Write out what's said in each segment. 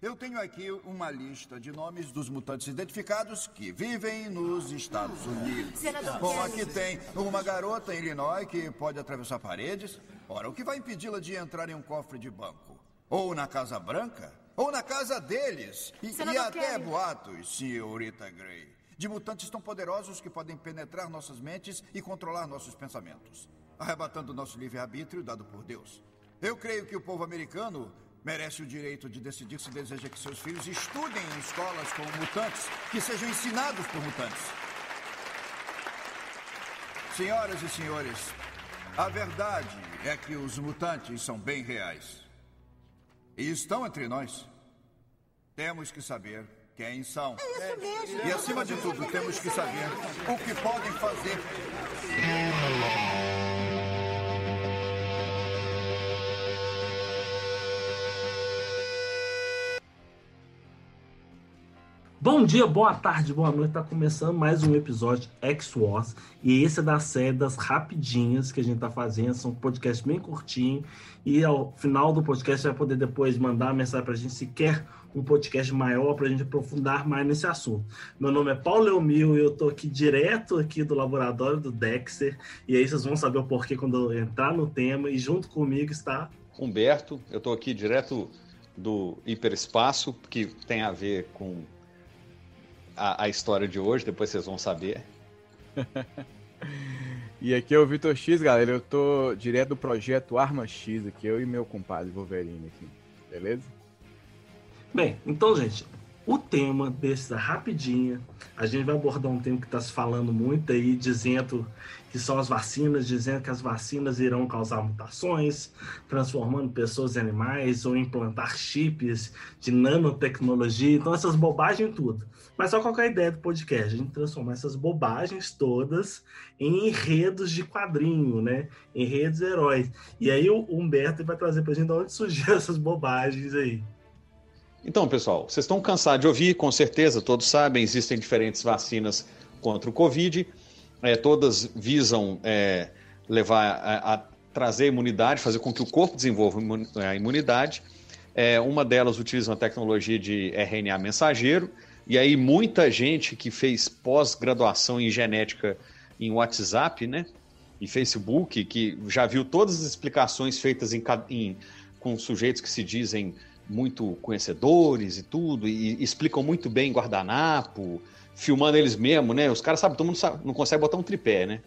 Eu tenho aqui uma lista de nomes dos mutantes identificados que vivem nos Estados Unidos. Bom, aqui tem uma garota em Illinois que pode atravessar paredes. Ora, o que vai impedi-la de entrar em um cofre de banco? Ou na Casa Branca? Ou na casa deles? E, e até boatos, senhorita Gray, de mutantes tão poderosos que podem penetrar nossas mentes e controlar nossos pensamentos, arrebatando nosso livre-arbítrio dado por Deus. Eu creio que o povo americano merece o direito de decidir se deseja que seus filhos estudem em escolas com mutantes, que sejam ensinados por mutantes. Senhoras e senhores, a verdade é que os mutantes são bem reais. E estão entre nós. Temos que saber quem são. É isso mesmo. E acima de tudo, temos que saber o que podem fazer. Bom dia, boa tarde, boa noite. Tá começando mais um episódio X-Wars. E esse é da série das rapidinhas que a gente tá fazendo. São podcasts bem curtinho. E ao final do podcast vai poder depois mandar mensagem pra gente se quer um podcast maior pra gente aprofundar mais nesse assunto. Meu nome é Paulo Leomil e eu tô aqui direto aqui do laboratório do Dexter. E aí vocês vão saber o porquê quando eu entrar no tema. E junto comigo está Humberto, eu tô aqui direto do hiperespaço, que tem a ver com a, a história de hoje, depois vocês vão saber. E aqui é o Vitor X, galera. Eu tô direto do projeto Arma X aqui, eu e meu compadre Wolverine aqui. Beleza? Bem, então, gente, o tema desse rapidinha, a gente vai abordar um tema que está se falando muito aí, dizendo que são as vacinas, dizendo que as vacinas irão causar mutações, transformando pessoas em animais ou implantar chips de nanotecnologia, então essas bobagens tudo. Mas só qual é a ideia do podcast? A gente transformar essas bobagens todas em enredos de quadrinho, né? Enredos heróis. E aí o Humberto vai trazer pra gente de onde surgiram essas bobagens aí. Então, pessoal, vocês estão cansados de ouvir, com certeza, todos sabem, existem diferentes vacinas contra o Covid, é, todas visam é, levar a, a, trazer imunidade, fazer com que o corpo desenvolva a imunidade. É, uma delas utiliza uma tecnologia de RNA mensageiro, e aí muita gente que fez pós-graduação em genética em WhatsApp, né, e Facebook, que já viu todas as explicações feitas em, em, com sujeitos que se dizem muito conhecedores e tudo, e explicam muito bem guardanapo, filmando eles mesmo, né? Os caras sabem, todo mundo sabe, não consegue botar um tripé, né?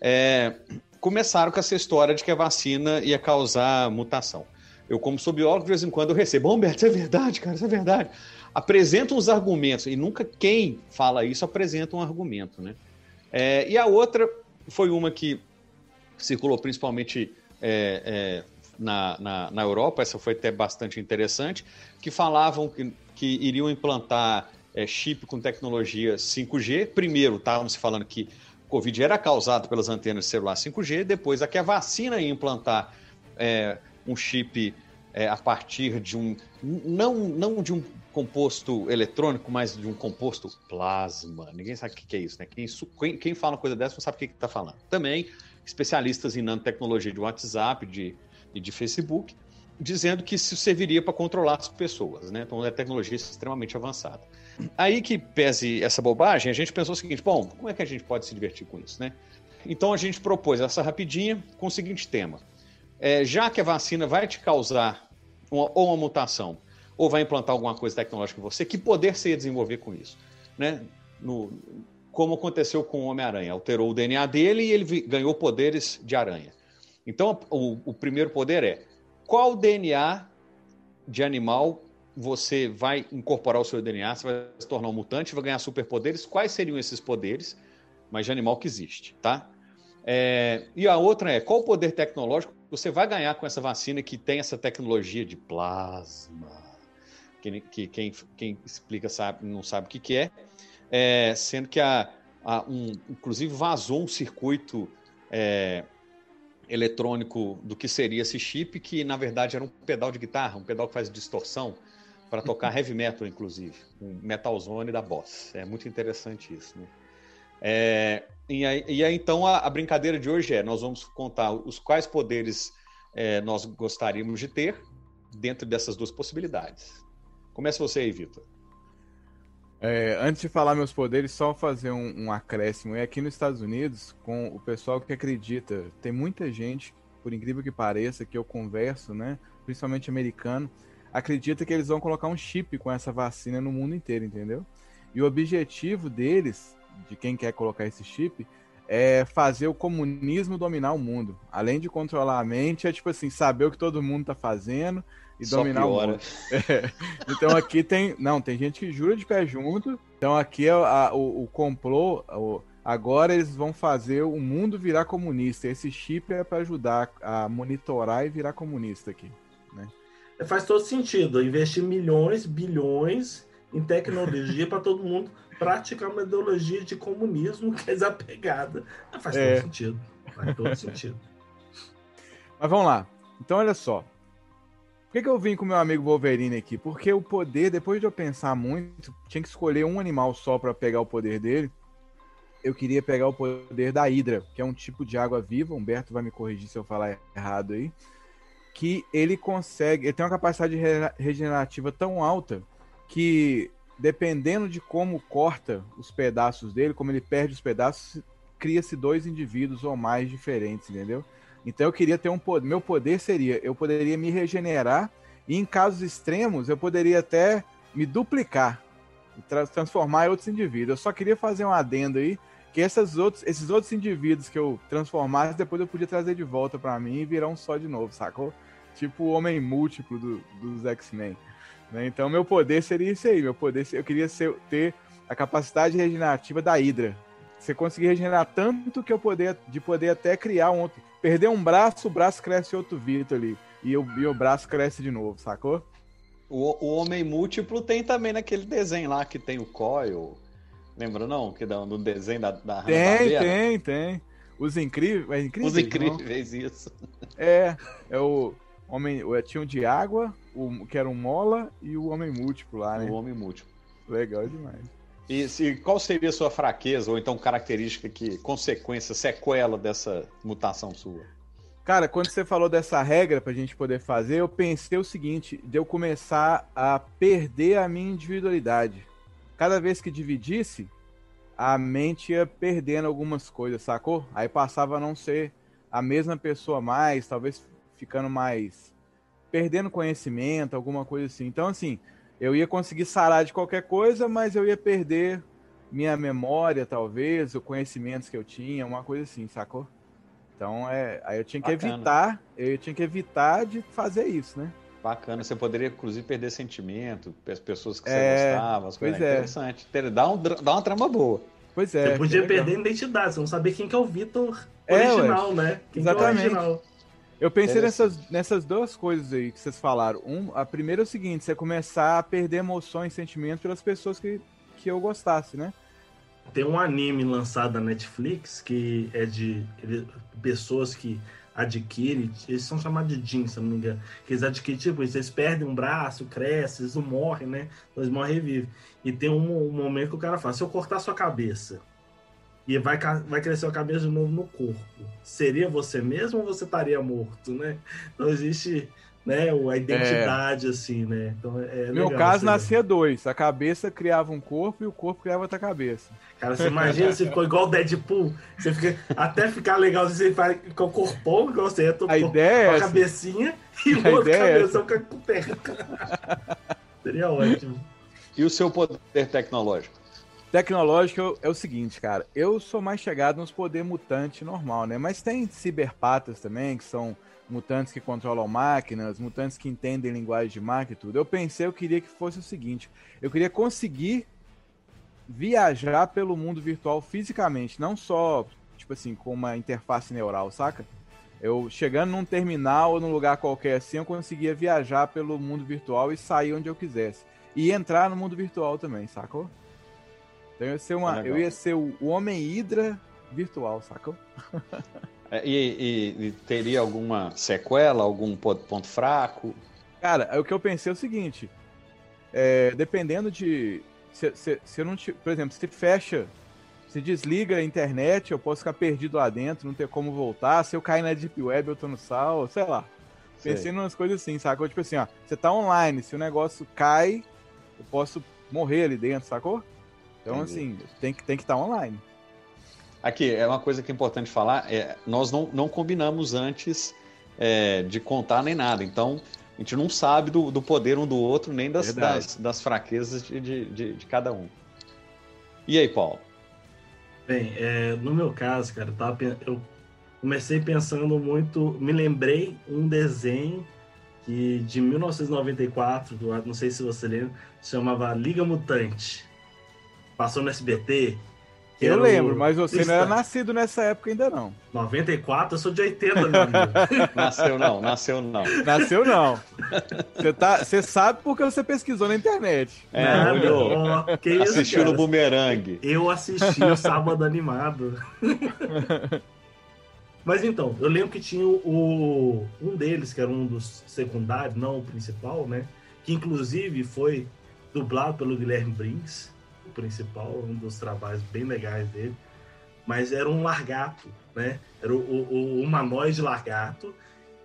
É, começaram com essa história de que a vacina ia causar mutação. Eu, como sou biólogo, de vez em quando eu recebo, bom, Humberto, isso é verdade, cara, isso é verdade. Apresentam os argumentos, e nunca quem fala isso apresenta um argumento, né? É, e a outra foi uma que circulou principalmente é, é na, na, na, Europa, essa foi até bastante interessante, que falavam que, que iriam implantar é, chip com tecnologia 5G. Primeiro, estávamos falando que Covid era causado pelas antenas de celular 5G, depois aqui a vacina ia implantar é, um chip é, a partir de um. Não, não de um composto eletrônico, mas de um composto plasma. Ninguém sabe o que é isso, né? Quem, quem fala uma coisa dessa não sabe o que está falando. Também especialistas em nanotecnologia de WhatsApp, de e de Facebook, dizendo que isso serviria para controlar as pessoas, né? Então é tecnologia extremamente avançada. Aí que pese essa bobagem, a gente pensou o seguinte: bom, como é que a gente pode se divertir com isso, né? Então a gente propôs essa rapidinha com o seguinte tema: é, já que a vacina vai te causar uma, ou uma mutação ou vai implantar alguma coisa tecnológica em você, que poder você ia desenvolver com isso, né? No, como aconteceu com o Homem-Aranha, alterou o DNA dele e ele ganhou poderes de aranha. Então, o, o primeiro poder é qual DNA de animal você vai incorporar o seu DNA, você vai se tornar um mutante, vai ganhar superpoderes. Quais seriam esses poderes? Mas de animal que existe, tá? É, e a outra é qual poder tecnológico você vai ganhar com essa vacina que tem essa tecnologia de plasma? que, que quem, quem explica sabe, não sabe o que, que é, é sendo que a, a um, inclusive vazou um circuito é, eletrônico do que seria esse chip, que na verdade era um pedal de guitarra, um pedal que faz distorção para tocar heavy metal, inclusive, um metal zone da Boss. É muito interessante isso, né? É, e, aí, e aí, então, a, a, brincadeira de hoje é: nós vamos contar os quais poderes é, nós gostaríamos de ter dentro dessas duas possibilidades. Começa você aí, Vitor. É, antes de falar meus poderes, só fazer um, um acréscimo. É aqui nos Estados Unidos, com o pessoal que acredita, tem muita gente, por incrível que pareça, que eu converso, né? Principalmente americano, acredita que eles vão colocar um chip com essa vacina no mundo inteiro, entendeu? E o objetivo deles, de quem quer colocar esse chip, é fazer o comunismo dominar o mundo. Além de controlar a mente, é tipo assim, saber o que todo mundo tá fazendo e Só dominar piora. o mundo. É. Então aqui tem. Não, tem gente que jura de pé junto. Então aqui é a, o, o complô. O, agora eles vão fazer o mundo virar comunista. Esse chip é para ajudar a monitorar e virar comunista aqui. Né? É, faz todo sentido. Investir milhões, bilhões em tecnologia para todo mundo praticar uma ideologia de comunismo que é desapegada. Faz é. todo sentido. Faz todo sentido. Mas vamos lá. Então, olha só. Por que, que eu vim com meu amigo Wolverine aqui? Porque o poder, depois de eu pensar muito, tinha que escolher um animal só para pegar o poder dele. Eu queria pegar o poder da Hidra, que é um tipo de água viva. Humberto vai me corrigir se eu falar errado aí. Que ele consegue. Ele tem uma capacidade regenerativa tão alta que, dependendo de como corta os pedaços dele, como ele perde os pedaços, cria-se dois indivíduos ou mais diferentes, entendeu? Então eu queria ter um poder. Meu poder seria, eu poderia me regenerar e em casos extremos eu poderia até me duplicar, tra transformar em outros indivíduos. Eu só queria fazer um adendo aí que essas outros, esses outros indivíduos que eu transformasse depois eu podia trazer de volta para mim e virar um só de novo, sacou? Tipo o homem múltiplo do, dos X-Men. Né? Então meu poder seria isso aí. Meu poder, eu queria ser, ter a capacidade regenerativa da Hydra. Você conseguir regenerar tanto que eu poder de poder até criar um outro Perder um braço, o braço cresce outro Vitor ali. E o, e o braço cresce de novo, sacou? O, o Homem Múltiplo tem também naquele desenho lá que tem o Coil. Lembra não? Que dá no desenho da, da Tem, tem, tem. Os incríveis. É incríveis Os incríveis, não? isso. É, é o Homem. Tinha um de água, o, que era um mola, e o Homem Múltiplo lá, né? O Homem Múltiplo. Legal demais. E, e, qual seria a sua fraqueza, ou então característica que, consequência, sequela dessa mutação sua? Cara, quando você falou dessa regra pra gente poder fazer, eu pensei o seguinte, de eu começar a perder a minha individualidade. Cada vez que dividisse, a mente ia perdendo algumas coisas, sacou? Aí passava a não ser a mesma pessoa mais, talvez ficando mais. perdendo conhecimento, alguma coisa assim. Então, assim, eu ia conseguir sarar de qualquer coisa, mas eu ia perder minha memória, talvez, os conhecimentos que eu tinha, uma coisa assim, sacou? Então, é, aí eu tinha que Bacana. evitar, eu tinha que evitar de fazer isso, né? Bacana, você poderia inclusive perder sentimento, as pessoas que é, você gostava, as coisas. É. Interessante. Dá, um, dá uma trama boa. Pois é. Você podia perder a identidade, você não saber quem que é o Vitor original, é, né? Quem Exatamente. É o original. Eu pensei nessas, nessas duas coisas aí que vocês falaram. Um, a primeira é o seguinte, você começar a perder emoções, sentimentos pelas pessoas que, que eu gostasse, né? Tem um anime lançado na Netflix que é de ele, pessoas que adquirem, eles são chamados de Jin, se não me engano, que eles adquirem, tipo, eles perdem um braço, crescem, eles não morrem, né? Eles morrem e revivem. E tem um, um momento que o cara fala, se eu cortar sua cabeça, e vai, vai crescer a cabeça de novo no corpo. Seria você mesmo ou você estaria morto, né? Então existe né, a identidade, é. assim, né? Então, é Meu caso nascia dois. A cabeça criava um corpo e o corpo criava outra cabeça. Cara, você imagina se ficou igual o Deadpool. Você fica, até ficar legal, você com o corpão, igual você é, a ideia com a cabecinha e o outro cabeção é com a terra. Seria ótimo. E o seu poder tecnológico? Tecnológico é o seguinte, cara. Eu sou mais chegado nos poder mutante normal, né? Mas tem ciberpatas também, que são mutantes que controlam máquinas, mutantes que entendem linguagem de máquina e tudo. Eu pensei, eu queria que fosse o seguinte: eu queria conseguir viajar pelo mundo virtual fisicamente, não só, tipo assim, com uma interface neural, saca? Eu chegando num terminal ou num lugar qualquer assim, eu conseguia viajar pelo mundo virtual e sair onde eu quisesse. E entrar no mundo virtual também, sacou? Então eu ia ser, uma, eu ia ser o, Homem Hidra virtual, sacou? É, e, e, e, teria alguma sequela, algum ponto fraco? Cara, o que eu pensei é o seguinte: é, dependendo de. Se, se, se eu não te, por exemplo, se fecha, se desliga a internet, eu posso ficar perdido lá dentro, não ter como voltar. Se eu cair na Deep Web, eu tô no sal, sei lá. Sei. Pensei em umas coisas assim, sacou? Tipo assim, ó, você tá online, se o negócio cai, eu posso morrer ali dentro, sacou? Então, Entendi. assim, tem que tem que estar tá online. Aqui, é uma coisa que é importante falar, é, nós não, não combinamos antes é, de contar nem nada, então a gente não sabe do, do poder um do outro, nem das, das, das, fraquezas de, de, de, de, cada um. E aí, Paulo? Bem, é, no meu caso, cara, eu, tava, eu comecei pensando muito, me lembrei um desenho que de 1994, do, não sei se você lembra, se chamava Liga Mutante. Passou no SBT, eu lembro, mas você não era nascido nessa época ainda não. 94, eu sou de 80, meu amigo. nasceu não, nasceu não. Nasceu não. Você, tá, você sabe porque você pesquisou na internet. É, não, olhou. Que Assistiu no Boomerang. Eu assisti o Sábado Animado. Mas então, eu lembro que tinha o, um deles, que era um dos secundários, não o principal, né? Que inclusive foi dublado pelo Guilherme Brinks principal, um dos trabalhos bem legais dele, mas era um largato, né? Era o, o, o humanoide largato,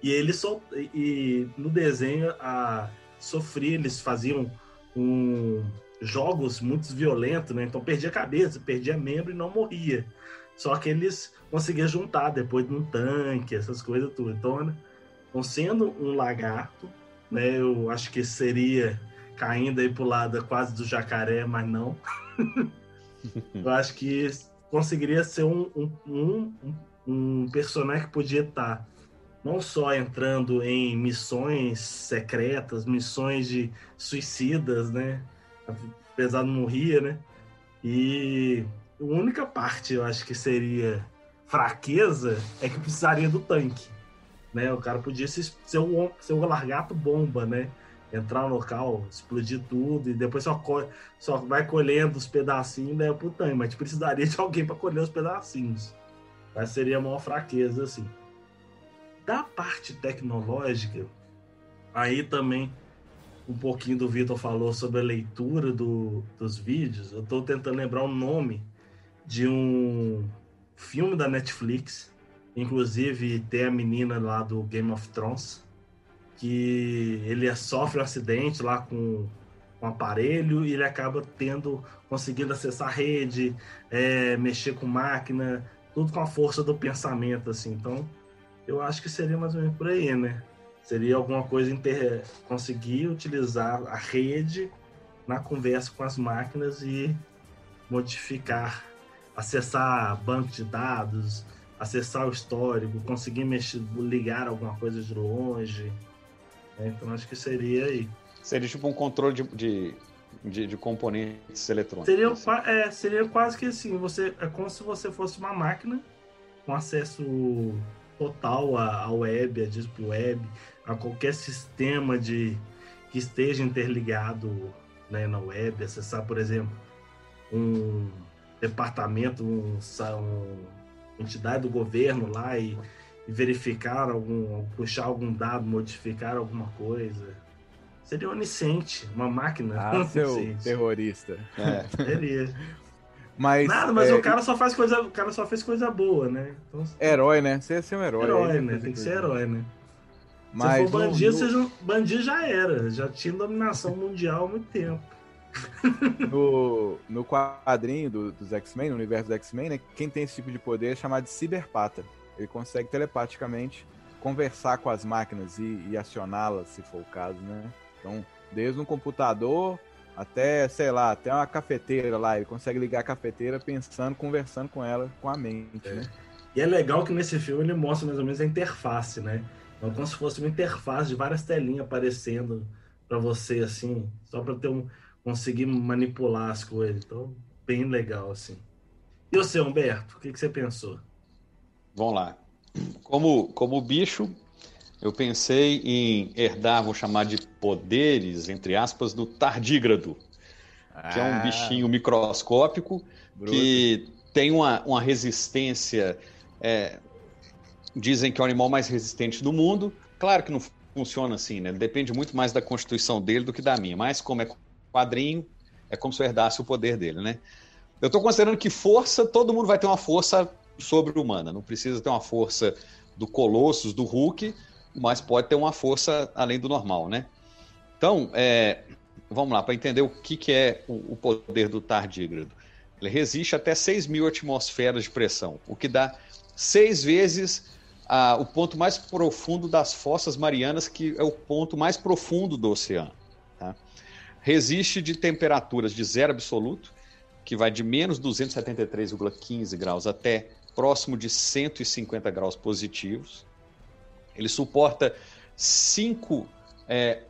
e ele só e no desenho a sofria, eles faziam um, jogos muito violentos, né? Então perdia cabeça, perdia membro e não morria. Só que eles conseguiam juntar depois de um tanque, essas coisas tudo. Então, né? então sendo um lagarto, né? Eu acho que seria caindo aí pro lado quase do jacaré, mas não. eu acho que conseguiria ser um, um, um, um personagem que podia estar não só entrando em missões secretas, missões de suicidas, né? Apesar de morrer, né? E a única parte eu acho que seria fraqueza é que precisaria do tanque. Né? O cara podia ser, ser, um, ser um largato bomba, né? Entrar no local, explodir tudo e depois só, só vai colhendo os pedacinhos e leva pro tanque. Mas precisaria de alguém para colher os pedacinhos. Mas seria a maior fraqueza, assim. Da parte tecnológica, aí também um pouquinho do Vitor falou sobre a leitura do, dos vídeos. Eu estou tentando lembrar o nome de um filme da Netflix. Inclusive tem a menina lá do Game of Thrones que ele sofre um acidente lá com um aparelho e ele acaba tendo conseguindo acessar a rede, é, mexer com máquina, tudo com a força do pensamento, assim. Então, eu acho que seria mais ou menos por aí, né? Seria alguma coisa inter... conseguir utilizar a rede na conversa com as máquinas e modificar, acessar banco de dados, acessar o histórico, conseguir mexer, ligar alguma coisa de longe. Né? Então acho que seria aí. Seria tipo um controle de, de, de, de componentes eletrônicos. Seria, assim. é, seria quase que assim, você, é como se você fosse uma máquina com acesso total à, web, à Deep Web, a qualquer sistema de que esteja interligado né, na web, acessar, por exemplo, um departamento, um, um entidade do governo lá e verificar algum, puxar algum dado, modificar alguma coisa. Seria onisciente, uma máquina. Ah, seu terrorista. É. Seria. Mas, Nada, mas é, o cara só faz coisa, o cara só fez coisa boa, né? Então, herói, né? Você ia ser um herói. Herói, aí, né? Tem que ser herói, né? Mas Se for bandido, no... seja, bandido já era. Já tinha dominação mundial há muito tempo. No, no quadrinho do, dos X-Men, no universo dos X-Men, né? Quem tem esse tipo de poder é chamado de ciberpata. Ele consegue telepaticamente conversar com as máquinas e, e acioná-las, se for o caso, né? Então, desde um computador até, sei lá, até uma cafeteira lá, ele consegue ligar a cafeteira pensando, conversando com ela, com a mente, é. né? E é legal que nesse filme ele mostra mais ou menos a interface, né? Então, como se fosse uma interface de várias telinhas aparecendo para você, assim, só para ter um conseguir manipular as coisas. Então, bem legal, assim. E você, Humberto, o que, que você pensou? Vamos lá. como, como bicho, eu pensei em herdar, vou chamar de poderes, entre aspas, do tardígrado, ah, que é um ah. bichinho microscópico bruto. que tem uma, uma resistência. É, dizem que é o animal mais resistente do mundo. Claro que não funciona assim, né? Depende muito mais da constituição dele do que da minha. Mas como é quadrinho, é como se eu herdasse o poder dele, né? Eu estou considerando que força, todo mundo vai ter uma força sobre-humana. Não precisa ter uma força do Colossus, do Hulk, mas pode ter uma força além do normal, né? Então, é, vamos lá, para entender o que, que é o, o poder do tardígrado. Ele resiste até 6 mil atmosferas de pressão, o que dá seis vezes o ponto mais profundo das fossas marianas, que é o ponto mais profundo do oceano. Tá? Resiste de temperaturas de zero absoluto, que vai de menos 273,15 graus até próximo de 150 graus positivos. Ele suporta 5. É,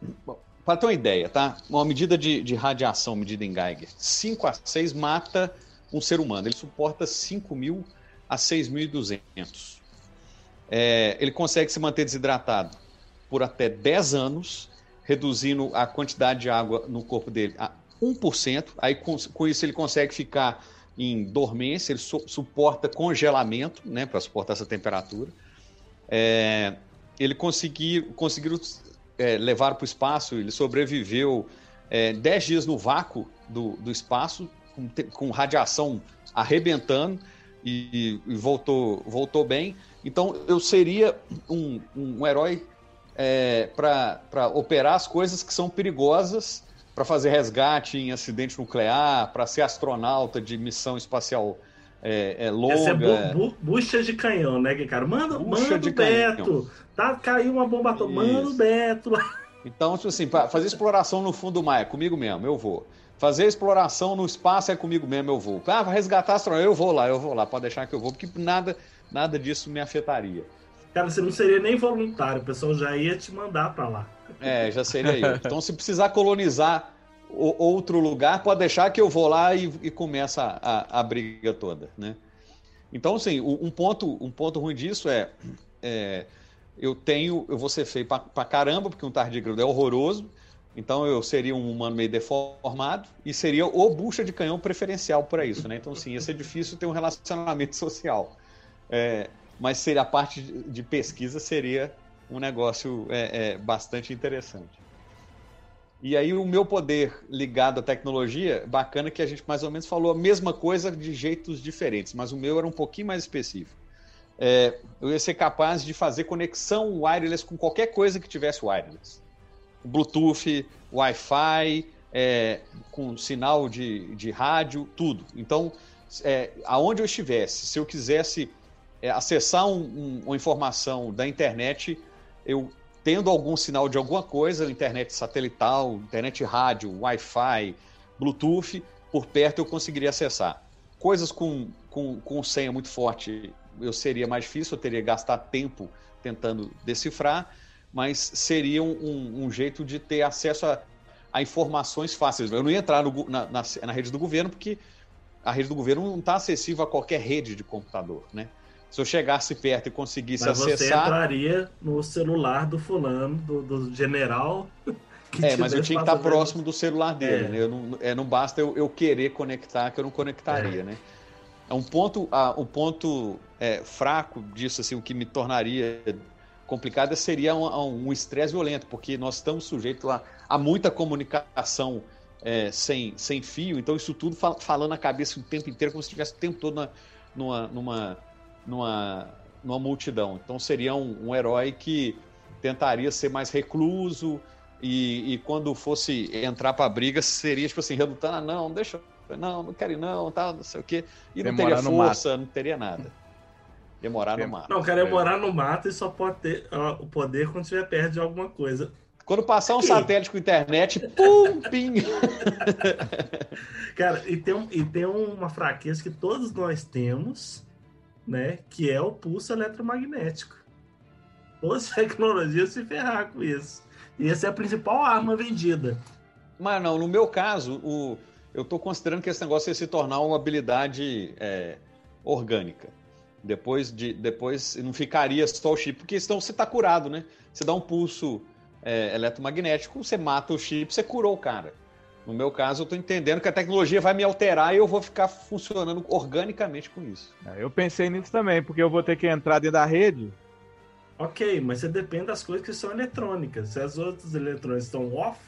para ter uma ideia, tá? Uma medida de, de radiação, medida em Geiger, 5 a 6 mata um ser humano. Ele suporta 5 mil a 6.200. É, ele consegue se manter desidratado por até 10 anos, reduzindo a quantidade de água no corpo dele a 1%. Aí, com, com isso, ele consegue ficar em dormência, ele su suporta congelamento, né, para suportar essa temperatura. É, ele conseguiu, é, levar para o espaço, ele sobreviveu é, 10 dias no vácuo do, do espaço, com, com radiação arrebentando, e, e, voltou, voltou bem. Então eu seria um, um herói é, para operar as coisas que são perigosas, para fazer resgate em acidente nuclear, para ser astronauta de missão espacial é, é longa. Essa é bu, bu, bucha de canhão, né, cara? Manda, bucha manda de Beto. Canhão. Tá, caiu uma bomba atômica. Manda o Beto lá. Então, tipo assim, fazer exploração no fundo do mar é comigo mesmo, eu vou. Fazer exploração no espaço é comigo mesmo, eu vou. Ah, resgatar astronauta, eu vou lá, eu vou lá, pode deixar que eu vou, porque nada, nada disso me afetaria. Cara, você não seria nem voluntário, o pessoal já ia te mandar para lá. É, já seria eu. Então, se precisar colonizar outro lugar, pode deixar que eu vou lá e, e começa a, a, briga toda, né? Então, assim, um ponto, um ponto ruim disso é, é eu tenho, eu vou ser feio pra, pra caramba, porque um tardígrado é horroroso, então eu seria um humano meio deformado e seria o bucha de canhão preferencial para isso, né? Então, sim, ia ser difícil ter um relacionamento social. É, mas seria a parte de pesquisa seria um negócio é, é, bastante interessante. E aí o meu poder ligado à tecnologia, bacana que a gente mais ou menos falou a mesma coisa de jeitos diferentes, mas o meu era um pouquinho mais específico. É, eu ia ser capaz de fazer conexão wireless com qualquer coisa que tivesse wireless. Bluetooth, Wi-Fi, é, com sinal de, de rádio, tudo. Então, é, aonde eu estivesse, se eu quisesse é, acessar um, um, uma informação da internet, eu tendo algum sinal de alguma coisa, internet satelital, internet rádio, Wi-Fi, Bluetooth, por perto eu conseguiria acessar. Coisas com, com, com senha muito forte, eu seria mais difícil, eu teria que gastar tempo tentando decifrar, mas seria um, um jeito de ter acesso a, a, informações fáceis. Eu não ia entrar no, na, na, na rede do governo, porque a rede do governo não está acessível a qualquer rede de computador, né? Se eu chegasse perto e conseguisse Mas acessar. Você entraria no celular do fulano, do, do general. É, mas eu tinha que estar próximo do celular dele, é. né? Eu não, é, não basta eu, eu, querer conectar, que eu não conectaria, é. né? É um ponto, um ponto é, fraco disso, assim, o que me tornaria complicado seria um estresse um violento, porque nós estamos sujeitos a, a muita comunicação é, sem, sem fio, então isso tudo fal, falando na cabeça o tempo inteiro, como se estivesse o tempo todo na, numa, numa numa, numa multidão. Então seria um, um herói que tentaria ser mais recluso e, e quando fosse entrar para a briga seria tipo assim, redutando, ah, não, deixa, não, não quero ir não, tá, não sei o quê. E não teria força, não teria nada. Demorar no mato. Não, cara, é morar no mato e só pode ter ó, o poder quando estiver perto de alguma coisa. Quando passar um satélite com internet, pum, ping. Cara, e tem, e tem uma fraqueza que todos nós temos, né? Que é o pulso eletromagnético. As tecnologias se ferrar com isso. E essa é a principal arma vendida. Mas não, no meu caso, o, eu estou considerando que esse negócio ia se tornar uma habilidade é, orgânica. Depois de depois não ficaria só o chip, porque senão você está curado, né? Você dá um pulso é, eletromagnético, você mata o chip, você curou o cara. No meu caso, eu estou entendendo que a tecnologia vai me alterar e eu vou ficar funcionando organicamente com isso. É, eu pensei nisso também, porque eu vou ter que entrar dentro da rede. Ok, mas você depende das coisas que são eletrônicas. Se as outras eletrônicas estão off,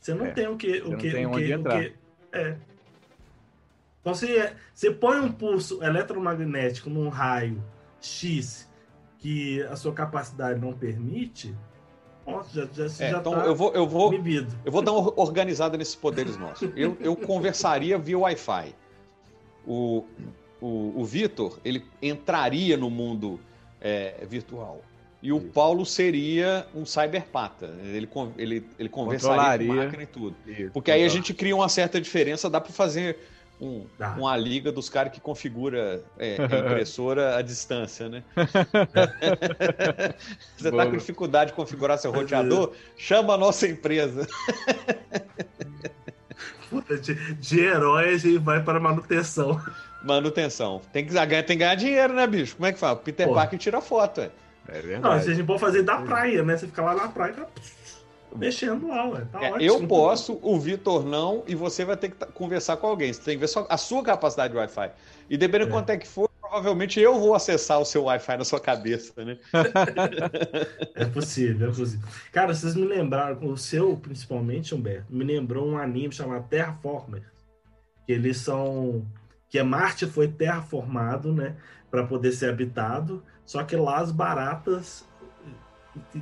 você não é, tem o que. O que, tem o onde que, entrar. O que, é. Então, se você põe um pulso eletromagnético num raio X que a sua capacidade não permite, Já, já, é, já então tá eu vou, eu vou, inibido. eu vou dar uma organizada nesses poderes nossos. Eu, eu conversaria via Wi-Fi. O, o, o Vitor, ele entraria no mundo é, virtual. E o Paulo seria um cyberpata. Ele, ele, ele conversaria com a máquina e tudo. Isso, Porque aí a gente cria uma certa diferença, dá para fazer um, uma liga dos caras que configura é, a impressora à distância, né? Você está com dificuldade de configurar seu roteador? Chama a nossa empresa. De, de herói a gente vai para manutenção. Manutenção. Tem que, tem que ganhar dinheiro, né, bicho? Como é que fala? Peter Parker tira foto, é. É verdade. Não, a gente pode fazer da praia, né? Você fica lá na praia, tá mexendo lá, ué. Tá É, ótimo. eu posso, o Vitor não, e você vai ter que ta- conversar com alguém. Você tem que ver só a sua capacidade de Wi-Fi. E dependendo de É. quanto é que for, provavelmente eu vou acessar o seu Wi-Fi na sua cabeça, né? É possível, é possível. Cara, vocês me lembraram, o seu principalmente, Humberto, me lembrou um anime chamado Terraformer. Que eles são. Que é Marte foi terraformado, né? Para poder ser habitado. Só que lá as baratas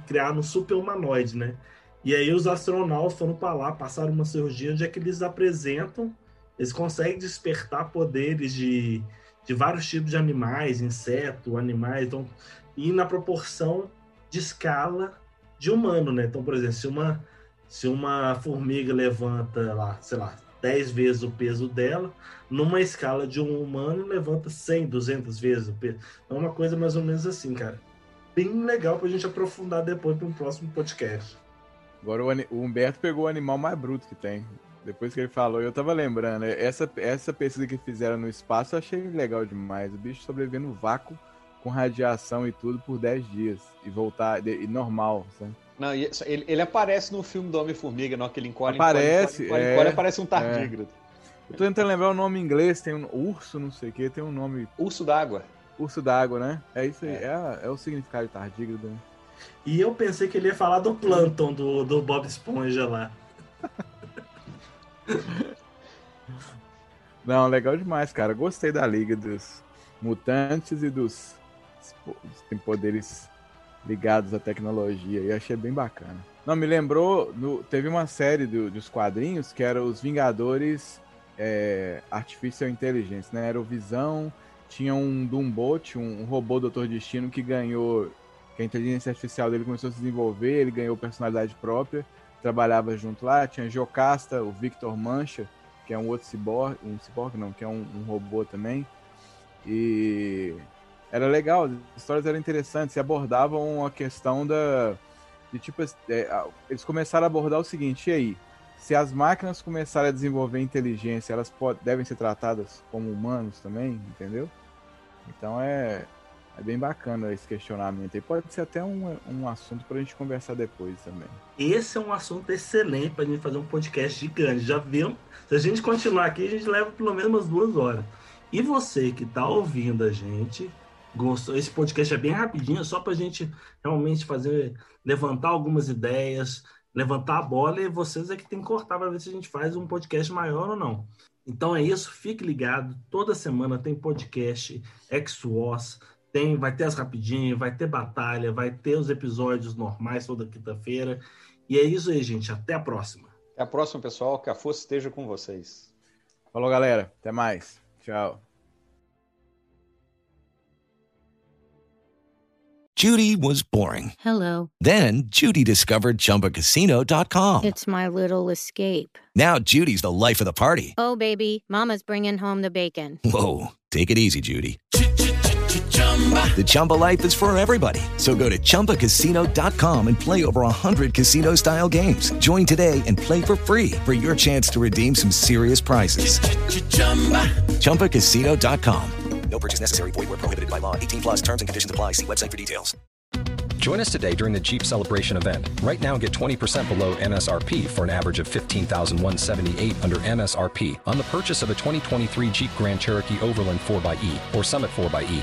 criaram um super humanoide, né? E aí os astronautas foram para lá, passaram uma cirurgia onde é que eles apresentam, eles conseguem despertar poderes de, de vários tipos de animais, insetos, animais, então, e na proporção de escala de humano, né? Então, por exemplo, se uma, se uma formiga levanta lá, sei lá, 10 vezes o peso dela, numa escala de um humano levanta 100, 200 vezes o peso. É uma coisa mais ou menos assim, cara. Bem legal pra gente aprofundar depois para um próximo podcast. Agora o, o Humberto pegou o animal mais bruto que tem. Depois que ele falou, eu tava lembrando. Essa, essa pesquisa que fizeram no espaço eu achei legal demais. O bicho sobreviveu no vácuo com radiação e tudo por 10 dias. E voltar de- e normal, sabe? Não, ele, ele aparece no filme do Homem-Formiga, não? Que ele encolhe, Aparece, encolhe, encolhe, é. encolhe, aparece um tardígrado. Eu tô tentando lembrar o nome em inglês, tem um urso, não sei o que, tem um nome. Urso d'água. Urso d'água, né? É isso aí, É. é, é o significado de tardígrado, né? E eu pensei que ele ia falar do Plankton do, do Bob Esponja lá. Não, legal demais, cara. Gostei da liga dos mutantes e dos tem poderes ligados à tecnologia. E achei bem bacana. Não, me lembrou, no- teve uma série do- dos quadrinhos que era os Vingadores é, Artificial Intelligence, né? Era o Visão, tinha um Doombot, um, um robô Doutor Destino que ganhou, que a inteligência artificial dele começou a se desenvolver, ele ganhou personalidade própria, trabalhava junto lá, tinha Jocasta, o Victor Mancha, que é um outro ciborgue, um ciborgue não, que é um, um robô também. E era legal, as histórias eram interessantes e abordavam a questão da. De tipo, é, a- eles começaram a abordar o seguinte: e aí? Se as máquinas começarem a desenvolver inteligência, elas pod- devem ser tratadas como humanos também, entendeu? Então é, é bem bacana esse questionamento. E pode ser até um, um assunto para a gente conversar depois também. Esse é um assunto excelente pra gente fazer um podcast gigante. Já vimos? Se a gente continuar aqui, a gente leva pelo menos umas duas horas. E você que tá ouvindo a gente, gostou? Esse podcast é bem rapidinho, só pra gente realmente fazer, levantar algumas ideias, levantar a bola e vocês é que tem que cortar para ver se a gente faz um podcast maior ou não. Então é isso, fique ligado. Toda semana tem podcast X-Wars, tem, vai ter as rapidinhas, vai ter batalha, vai ter os episódios normais toda quinta-feira. E é isso aí, gente. Até a próxima. Até a próxima, pessoal. Que a força esteja com vocês. Falou, galera. Até mais. Tchau. Judy was boring. Hello. Then Judy discovered ChumbaCasino.com. It's my little escape. Now Judy's the life of the party. Oh, baby, Mama's bringing home the bacon. Whoa, take it easy, Judy. The Chumba life is for everybody. So go to ChumbaCasino.com and play over 100 casino style games. Join today and play for free for your chance to redeem some serious prizes. ChumbaCasino.com. No purchase necessary. Void where prohibited by law. 18 plus terms and conditions apply. See website for details. Join us today during the Jeep Celebration event. Right now, get 20% below MSRP for an average of 15178 under MSRP on the purchase of a 2023 Jeep Grand Cherokee Overland 4xE or Summit 4xE.